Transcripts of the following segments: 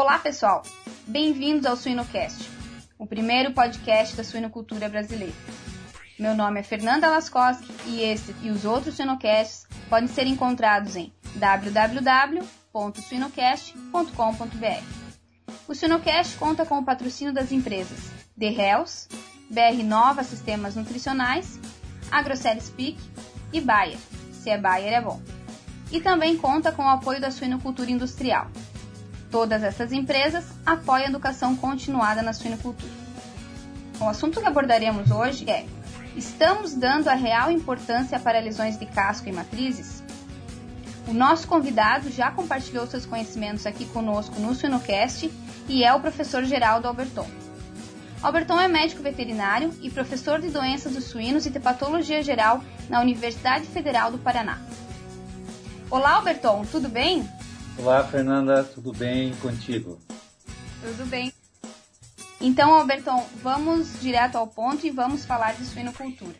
Olá, pessoal! Bem-vindos ao Suinocast, o primeiro podcast da suinocultura brasileira. Meu nome é Fernanda Laskoski e este e os outros Suinocasts podem ser encontrados em www.suinocast.com.br. O Suinocast conta com o patrocínio das empresas The Hells, BR Nova Sistemas Nutricionais, AgroCell Speak e Bayer. Se é Bayer é bom. E também conta com o apoio da suinocultura industrial. Todas essas empresas apoiam a educação continuada na suinocultura. O assunto que abordaremos hoje é: estamos dando a real importância para lesões de casco e matrizes? O nosso convidado já compartilhou seus conhecimentos aqui conosco no Suinocast e é o professor Geraldo Alberton. Alberton é médico veterinário e professor de doenças dos suínos e de patologia geral na Universidade Federal do Paraná. Olá, Alberton, tudo bem? Olá, Fernanda, tudo bem contigo? Tudo bem. Então, Alberton, vamos direto ao ponto e vamos falar de suinocultura.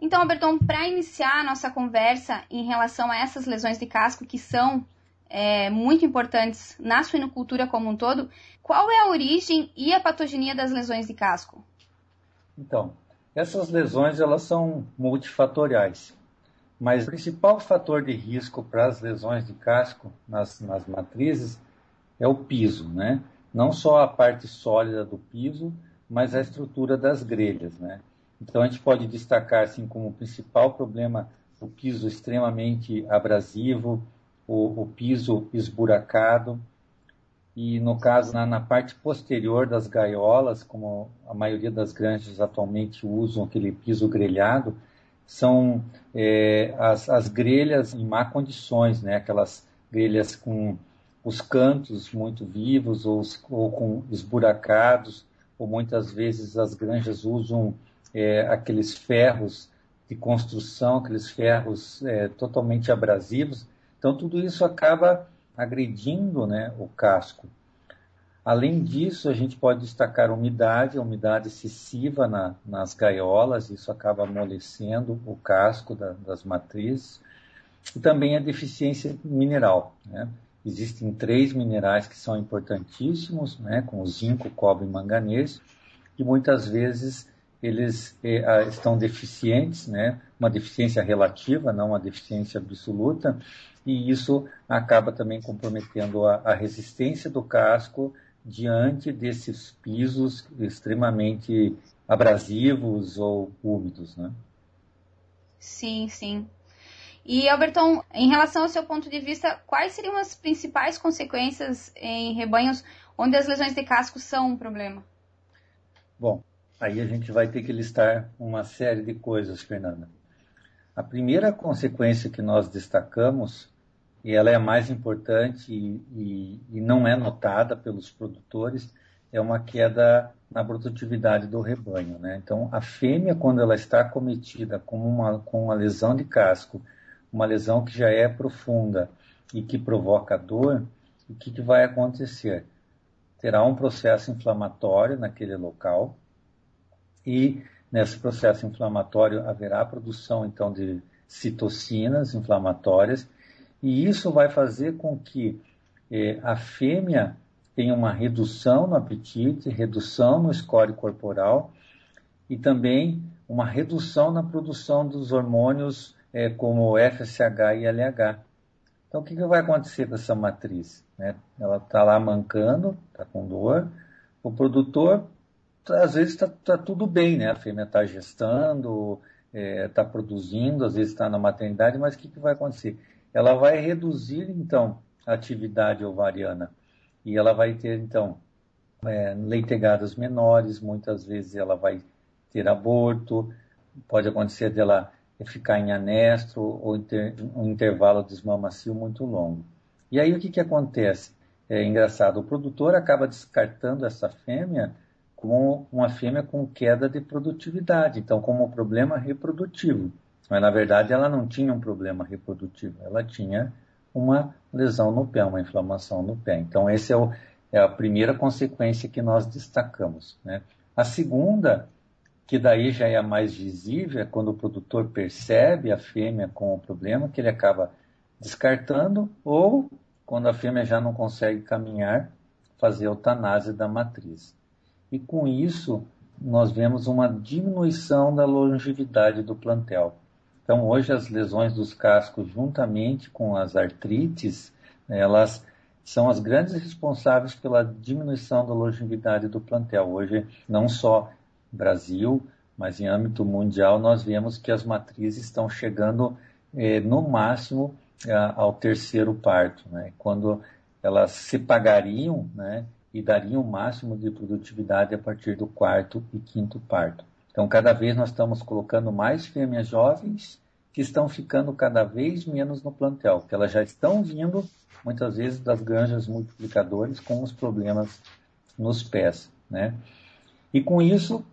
Então, Alberton, para iniciar a nossa conversa em relação a essas lesões de casco que são é, muito importantes na suinocultura como um todo, qual é a origem e a patogenia das lesões de casco? Então, essas lesões elas são multifatoriais, mas o principal fator de risco para as lesões de casco nas, nas matrizes é o piso, né? Não só a parte sólida do piso, mas a estrutura das grelhas, né? Então a gente pode destacar assim como principal problema o piso extremamente abrasivo, o, o piso esburacado, e no caso na, na, parte posterior das gaiolas, como a maioria das granjas atualmente usam aquele piso grelhado, são é, as, as, grelhas em má condições, né? aquelas grelhas com os cantos muito vivos ou, ou com esburacados, ou muitas vezes as granjas usam é, aqueles ferros de construção, aqueles ferros é, totalmente abrasivos. Então tudo isso acaba agredindo né, o casco. Além disso, a gente pode destacar a umidade, a umidade excessiva na, nas gaiolas, isso acaba amolecendo o casco da, das matrizes. E também a deficiência mineral. Né? Existem três minerais que são importantíssimos, né, como zinco, cobre e manganês, e muitas vezes eles eh, estão deficientes, né, uma deficiência relativa, não uma deficiência absoluta, e isso acaba também comprometendo a, a resistência do casco diante desses pisos extremamente abrasivos ou úmidos, né? Sim, sim. E Alberton, em relação ao seu ponto de vista, quais seriam as principais consequências em rebanhos onde as lesões de casco são um problema? Bom, aí a gente vai ter que listar uma série de coisas, Fernanda. A primeira consequência que nós destacamos e ela é a mais importante e, e, e, não é notada pelos produtores, é uma queda na produtividade do rebanho. Né? Então, a fêmea, quando ela está cometida com uma, com uma lesão de casco, uma lesão que já é profunda e que provoca dor, o que, que vai acontecer? Terá um processo inflamatório naquele local e nesse processo inflamatório haverá produção então de citocinas inflamatórias e isso vai fazer com que eh, a fêmea tenha uma redução no apetite, redução no score corporal e também uma redução na produção dos hormônios eh, como FSH e LH. Então, o que, que vai acontecer com essa matriz? Né? Ela está lá mancando, está com dor. O produtor, às vezes, está tá tudo bem, né? A fêmea está gestando, está eh, produzindo, às vezes está na maternidade, mas o que, que vai acontecer? ela vai reduzir então a atividade ovariana e ela vai ter então é, leitegadas menores, muitas vezes ela vai ter aborto, pode acontecer dela ficar em anestro ou ter um intervalo desmamacio muito longo. E aí o que, que acontece? É engraçado, o produtor acaba descartando essa fêmea como uma fêmea com queda de produtividade, então como um problema reprodutivo. Mas, na verdade, ela não tinha um problema reprodutivo, ela tinha uma lesão no pé, uma inflamação no pé. Então, essa é, é, a primeira consequência que nós destacamos. Né? A segunda, que daí já é mais visível, é quando o produtor percebe a fêmea com o problema, que ele acaba descartando, ou quando a fêmea já não consegue caminhar, fazer a eutanásia da matriz. E com isso, nós vemos uma diminuição da longevidade do plantel. Então, hoje, as lesões dos cascos, juntamente com as artrites, elas são as grandes responsáveis pela diminuição da longevidade do plantel. Hoje, não só Brasil, mas em âmbito mundial, nós vemos que as matrizes estão chegando eh, no máximo ao terceiro parto, né? quando elas se pagariam né, e dariam o máximo de produtividade a partir do quarto e quinto parto. Então, cada vez nós estamos colocando mais fêmeas jovens que estão ficando cada vez menos no plantel, que elas já estão vindo, muitas vezes, das granjas multiplicadores com os problemas nos pés. Né? E com isso,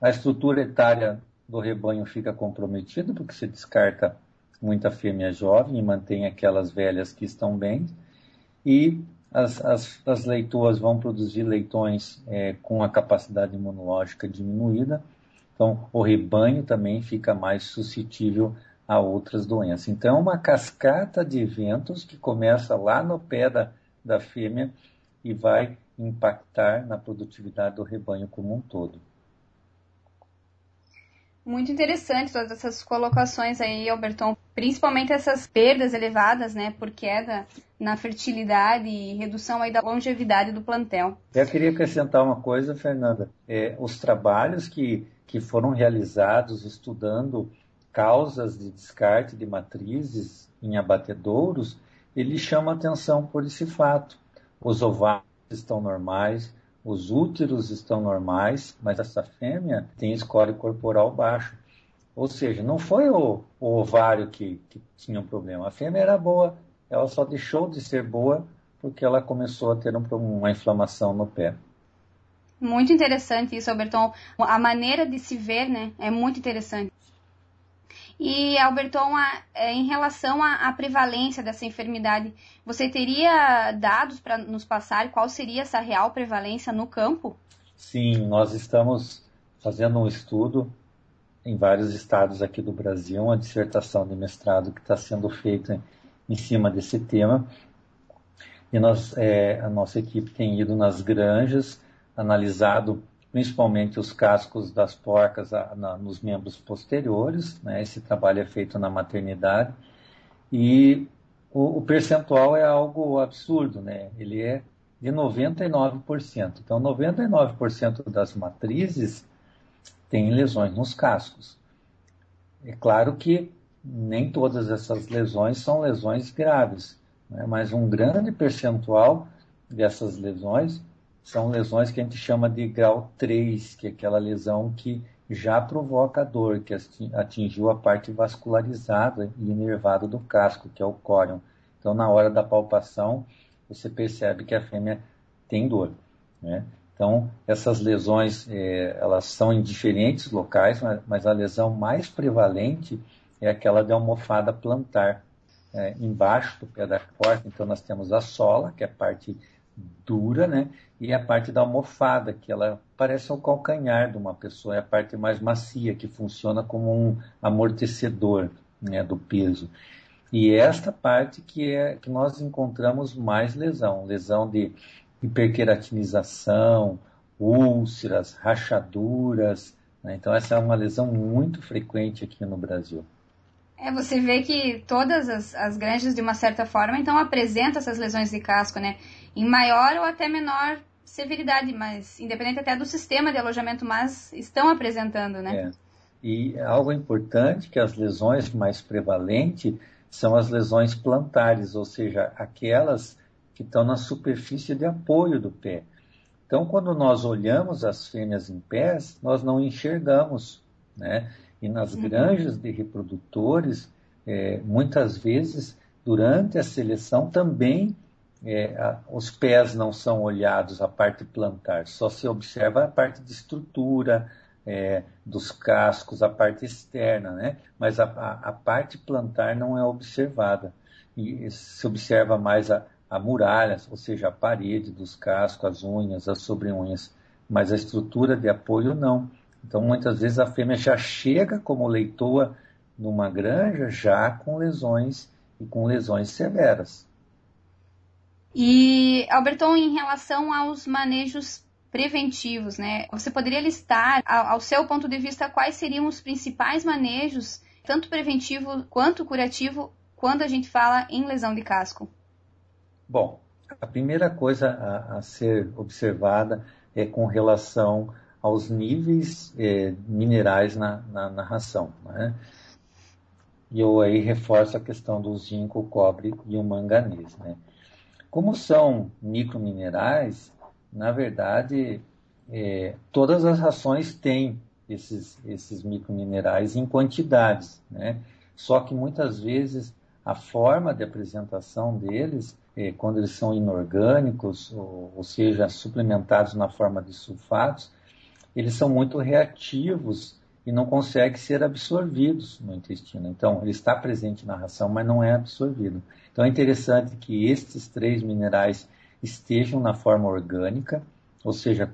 a estrutura etária do rebanho fica comprometida, porque se descarta muita fêmea jovem e mantém aquelas velhas que estão bem. E as, as, as leitoas vão produzir leitões é, com a capacidade imunológica diminuída. Então, o rebanho também fica mais suscetível a outras doenças. Então, é uma cascata de eventos que começa lá no pé da, da fêmea e vai impactar na produtividade do rebanho como um todo. Muito interessante todas essas colocações aí, Alberton. Principalmente essas perdas elevadas, né, por queda na fertilidade e redução aí da longevidade do plantel. Eu queria acrescentar uma coisa, Fernanda. É, os trabalhos que, que foram realizados estudando causas de descarte de matrizes em abatedouros, ele chama atenção por esse fato. Os ovários estão normais, os úteros estão normais, mas essa fêmea tem score corporal baixo. Ou seja, não foi o, o ovário que, que tinha um problema. A fêmea era boa, ela só deixou de ser boa porque ela começou a ter um, uma inflamação no pé. Muito interessante isso, Alberton. A maneira de se ver, né, é muito interessante. E, Alberton, a, é, em relação à, à, prevalência dessa enfermidade, você teria dados para nos passar qual seria essa real prevalência no campo? Sim, nós estamos fazendo um estudo em vários estados aqui do Brasil, uma dissertação de mestrado que está sendo feita em cima desse tema. E nós, é, a nossa equipe tem ido nas granjas, analisado principalmente os cascos das porcas a, na, nos membros posteriores. Né? Esse trabalho é feito na maternidade. E o, o, percentual é algo absurdo, né? ele é de 99%. Então, 99% das matrizes têm lesões nos cascos. É claro que nem todas essas lesões são lesões graves, né? mas um grande percentual dessas lesões são lesões que a gente chama de grau 3, que é aquela lesão que já provoca dor, que atingiu a parte vascularizada e inervada do casco, que é o córion. Então, na hora da palpação, você percebe que a fêmea tem dor. Né? Então, essas lesões, é, elas são em diferentes locais, mas, mas, a lesão mais prevalente é aquela de almofada plantar, é, embaixo do pé da porta. Então, nós temos a sola, que é a parte dura, né? E a parte da almofada, que ela parece o calcanhar de uma pessoa, é a parte mais macia, que funciona como um amortecedor né, do peso. E esta parte que é que nós encontramos mais lesão, lesão de hiperqueratinização, úlceras, rachaduras. Né? Então essa é uma lesão muito frequente aqui no Brasil. É, você vê que todas as, as granjas, de uma certa forma, então apresentam essas lesões de casco, né? Em maior ou até menor severidade, mas independente até do sistema de alojamento, mas estão apresentando, né? É. E algo importante que as lesões mais prevalentes são as lesões plantares, ou seja, aquelas que estão na superfície de apoio do pé. Então, quando nós olhamos as fêmeas em pés, nós não enxergamos, né? E nas uhum. granjas de reprodutores, é, muitas vezes, durante a seleção, também é, a, os pés não são olhados, a parte plantar, só se observa a parte de estrutura, é, dos cascos, a parte externa, né? mas a, a, a, parte plantar não é observada. E se observa mais a, a muralha, ou seja, a parede dos cascos, as unhas, as sobre-unhas, mas a estrutura de apoio não. Então, muitas vezes a fêmea já chega como leitoa numa granja já com lesões e com lesões severas. E, Alberton, em relação aos manejos preventivos, né? Você poderia listar, ao seu ponto de vista, quais seriam os principais manejos, tanto preventivo quanto curativo, quando a gente fala em lesão de casco? Bom, a primeira coisa a, a ser observada é com relação aos níveis é, minerais na, na, na ração. Né? E eu aí reforço a questão do zinco, o cobre e o manganês. Né? Como são microminerais, na verdade, é, todas as rações têm esses, esses microminerais em quantidades, né? Só que muitas vezes a forma de apresentação deles, quando eles são inorgânicos, ou, ou seja, suplementados na forma de sulfatos, eles são muito reativos e não conseguem ser absorvidos no intestino. Então, ele está presente na ração, mas não é absorvido. Então, é interessante que estes três minerais estejam na forma orgânica, ou seja,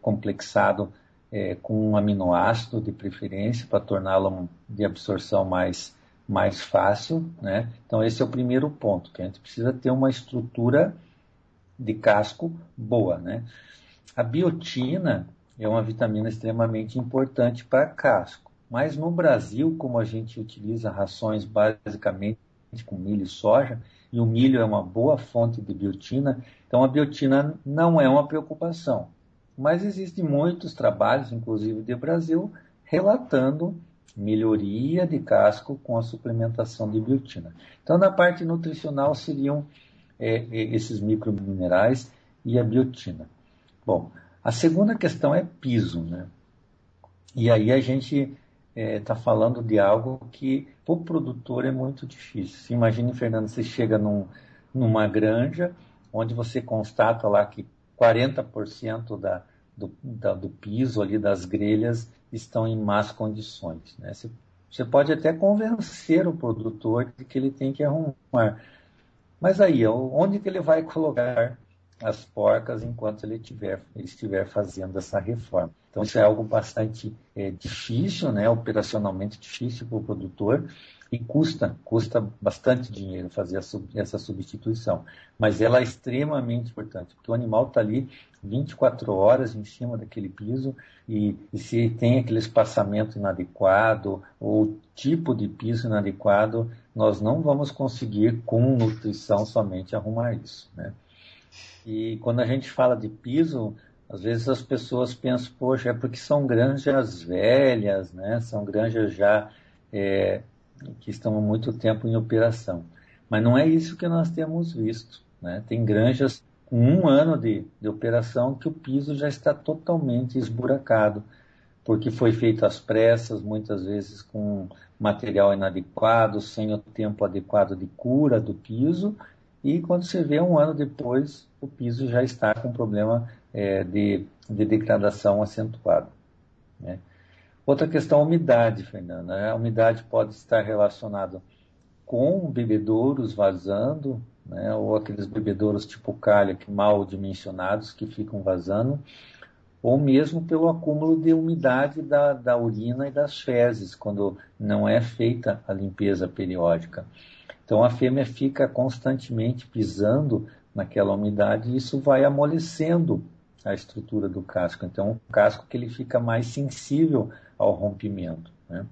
complexado é, com um aminoácido de preferência para torná-lo de absorção mais, mais fácil. Né? Então, esse é o primeiro ponto, que a gente precisa ter uma estrutura de casco boa. Né? A biotina é uma vitamina extremamente importante para casco, mas no Brasil, como a gente utiliza rações basicamente com milho e soja, e o milho é uma boa fonte de biotina, então a biotina não é uma preocupação. Mas existem muitos trabalhos, inclusive de Brasil, relatando melhoria de casco com a suplementação de biotina. Então, na parte nutricional seriam é, é esses microminerais e a biotina. Bom, a segunda questão é piso, né? E aí a gente está é, tá falando de algo que para o produtor é muito difícil. Imagine, Fernando, você chega num, numa granja onde você constata lá que 40% da, do, da, do piso ali das grelhas estão em más condições. Né? Você, você pode até convencer o produtor de que ele tem que arrumar. Mas aí, onde que ele vai colocar as porcas enquanto ele, tiver, ele estiver fazendo essa reforma. Então, isso é algo bastante é, difícil, né, operacionalmente difícil para o produtor e custa, custa bastante dinheiro fazer essa substituição. Mas ela é extremamente importante, porque o animal está ali 24 horas em cima daquele piso e, e, se tem aquele espaçamento inadequado ou tipo de piso inadequado, nós não vamos conseguir com nutrição somente arrumar isso, né? E quando a gente fala de piso, às vezes as pessoas pensam, poxa, é porque são granjas velhas, né? São granjas já é, que estão há muito tempo em operação. Mas não é isso que nós temos visto. Né? Tem granjas com um ano de, de operação que o piso já está totalmente esburacado, porque foi feito às pressas, muitas vezes com material inadequado, sem o tempo adequado de cura do piso, e quando você vê um ano depois, o piso já está com problema é, de, de, degradação acentuado. Né? Outra questão, a umidade, Fernanda. A umidade pode estar relacionada com bebedouros vazando, né? ou aqueles bebedouros tipo calha que mal dimensionados que ficam vazando, ou mesmo pelo acúmulo de umidade da, da urina e das fezes, quando não é feita a limpeza periódica. Então a fêmea fica constantemente pisando naquela umidade e isso vai amolecendo a estrutura do casco. Então o casco que ele fica mais sensível ao rompimento. Né?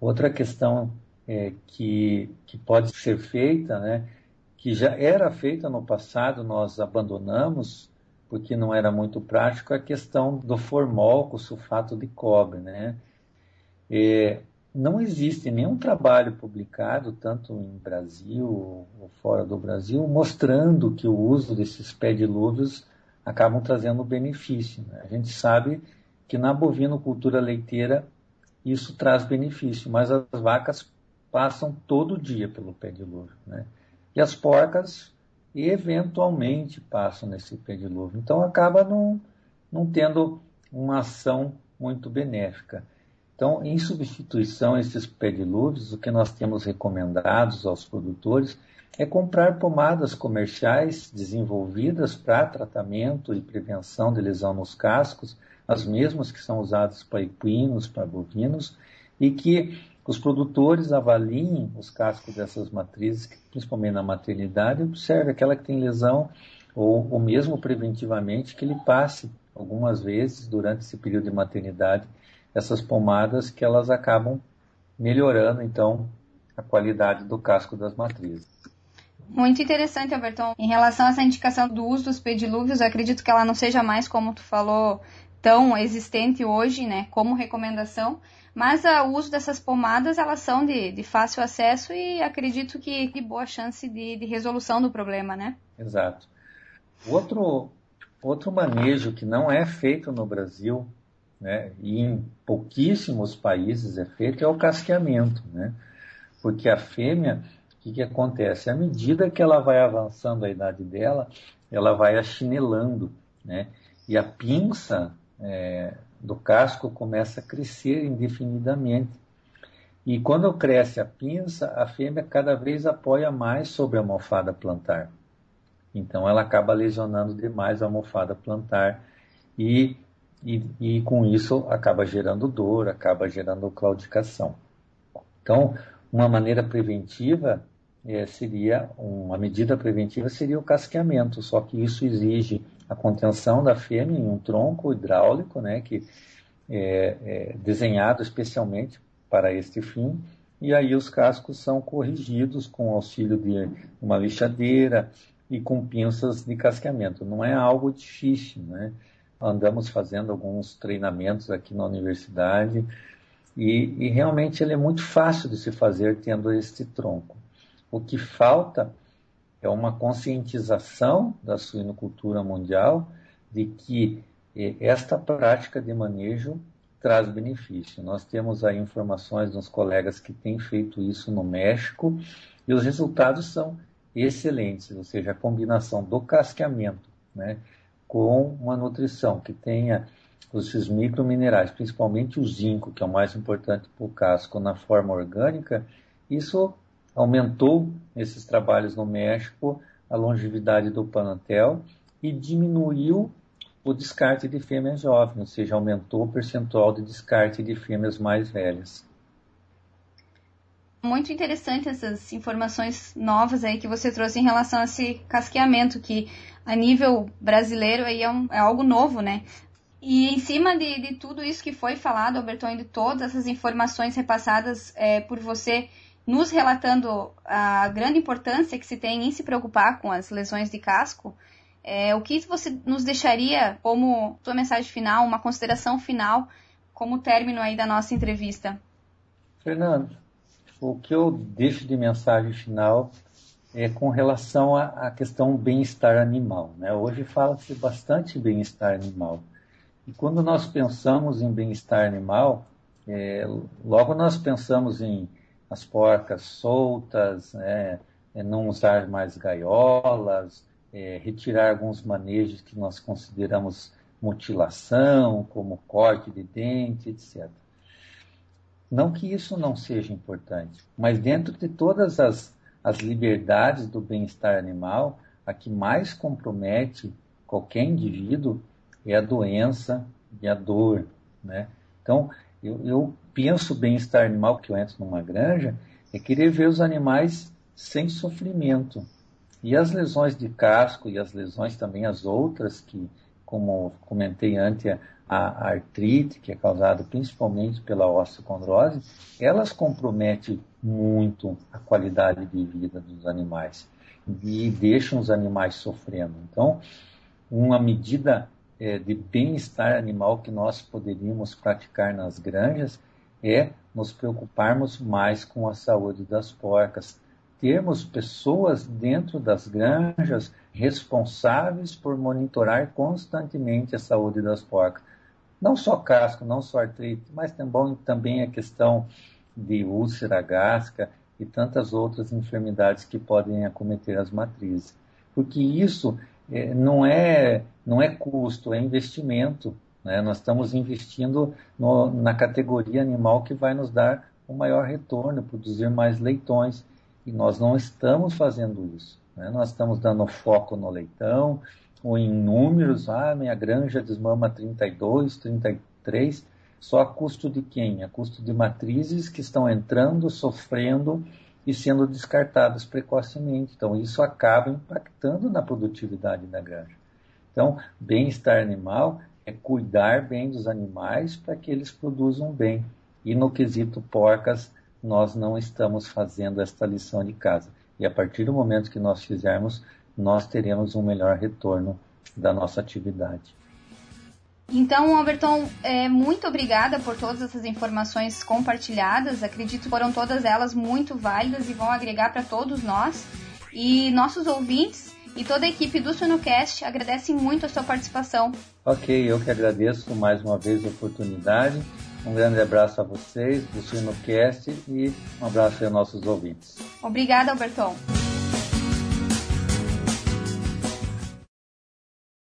Outra questão é, que, que pode ser feita, né, que já era feita no passado, nós abandonamos porque não era muito prático, é a questão do formol com sulfato de cobre. Né? É, não existe nenhum trabalho publicado, tanto em Brasil ou fora do Brasil, mostrando que o uso desses pedilúvios acabam trazendo benefício. Né? A gente sabe que na bovinocultura leiteira isso traz benefício, mas as vacas passam todo dia pelo pedilúvio. Né? E as porcas eventualmente passam nesse pedilúvio. Então acaba não, não tendo uma ação muito benéfica. Então, em substituição a esses pedilúvios, o que nós temos recomendados aos produtores é comprar pomadas comerciais desenvolvidas para tratamento e prevenção de lesão nos cascos, as mesmas que são usadas para equinos, para bovinos, e que os produtores avaliem os cascos dessas matrizes, principalmente na maternidade, e observe aquela que tem lesão, ou, ou mesmo preventivamente, que ele passe algumas vezes durante esse período de maternidade essas pomadas que elas acabam melhorando então a qualidade do casco das matrizes. Muito interessante, Alberton. Em relação a essa indicação do uso dos pedilúvios, acredito que ela não seja mais, como tu falou, tão existente hoje, né, como recomendação, mas uh, o uso dessas pomadas, elas são de, de fácil acesso e acredito que de boa chance de, de resolução do problema, né? Exato. Outro, outro manejo que não é feito no Brasil, né, e em pouquíssimos países é feito, é o casqueamento, né? Porque a fêmea, o que, que acontece? À medida que ela vai avançando a idade dela, ela vai achinelando, né? E a pinça é, do casco começa a crescer indefinidamente. E quando cresce a pinça, a fêmea cada vez apoia mais sobre a almofada plantar. Então ela acaba lesionando demais a almofada plantar e, e, e com isso acaba gerando dor, acaba gerando claudicação. Então, uma maneira preventiva é, seria, uma medida preventiva seria o casqueamento, só que isso exige a contenção da fêmea em um tronco hidráulico, né, que é, é desenhado especialmente para este fim, e aí os cascos são corrigidos com auxílio de uma lixadeira e com pinças de casqueamento. Não é algo difícil, né? Andamos fazendo alguns treinamentos aqui na universidade e, e realmente ele é muito fácil de se fazer tendo este tronco. O que falta é uma conscientização da suinocultura mundial de que eh, esta prática de manejo traz benefício. Nós temos aí informações dos colegas que têm feito isso no México e os resultados são excelentes, ou seja, a combinação do casqueamento né, com uma nutrição que tenha os microminerais, principalmente o zinco, que é o mais importante para o casco, na forma orgânica, isso aumentou esses trabalhos no México a longevidade do Panatel e diminuiu o descarte de fêmeas jovens, ou seja, aumentou o percentual de descarte de fêmeas mais velhas. Muito interessante essas informações novas aí que você trouxe em relação a esse casqueamento, que a nível brasileiro aí é, um, é algo novo, né? E em cima de, de, tudo isso que foi falado, Alberton, de todas essas informações repassadas é, por você, nos relatando a grande importância que se tem em se preocupar com as lesões de casco, é, o que você nos deixaria como sua mensagem final, uma consideração final, como término aí da nossa entrevista? Fernando, o que eu deixo de mensagem final é com relação à, questão bem-estar animal. Né? Hoje fala-se bastante bem-estar animal. E quando nós pensamos em bem-estar animal, é, logo nós pensamos em as porcas soltas, né, é não usar mais gaiolas, é, retirar alguns manejos que nós consideramos mutilação, como corte de dente, etc. Não que isso não seja importante, mas dentro de todas as, as liberdades do bem-estar animal, a que mais compromete qualquer indivíduo é a doença e a dor. Né? Então, eu, eu penso bem-estar animal, que eu entro numa granja, é querer ver os animais sem sofrimento. E as lesões de casco e as lesões também as outras, que, como comentei antes, a artrite, que é causada principalmente pela osteocondrose, elas comprometem muito a qualidade de vida dos animais e deixam os animais sofrendo. Então, uma medida é, de bem-estar animal que nós poderíamos praticar nas granjas é nos preocuparmos mais com a saúde das porcas, termos pessoas dentro das granjas responsáveis por monitorar constantemente a saúde das porcas. Não só casco, não só artrite, mas também, a questão de úlcera gástrica e tantas outras enfermidades que podem acometer as matrizes. Porque isso é, não, é, não é custo, é investimento. Né? Nós estamos investindo no, na categoria animal que vai nos dar o maior retorno, produzir mais leitões. E nós não estamos fazendo isso. Né? Nós estamos dando foco no leitão, ou em números, ah, minha granja desmama 32, 33, só a custo de quem? A custo de matrizes que estão entrando, sofrendo e sendo descartadas precocemente. Então, isso acaba impactando na produtividade da granja. Então, bem-estar animal é cuidar bem dos animais para que eles produzam bem. E no quesito porcas, nós não estamos fazendo esta lição de casa. E a partir do momento que nós fizermos, nós teremos um melhor retorno da nossa atividade. Então, Alberton, é, muito obrigada por todas essas informações compartilhadas. Acredito que foram todas elas muito válidas e vão agregar para todos nós. E nossos ouvintes e toda a equipe do Sunocast agradecem muito a sua participação. Ok, eu que agradeço mais uma vez a oportunidade. Um grande abraço a vocês do Sunocast e um abraço aos nossos ouvintes. Obrigada, Alberton.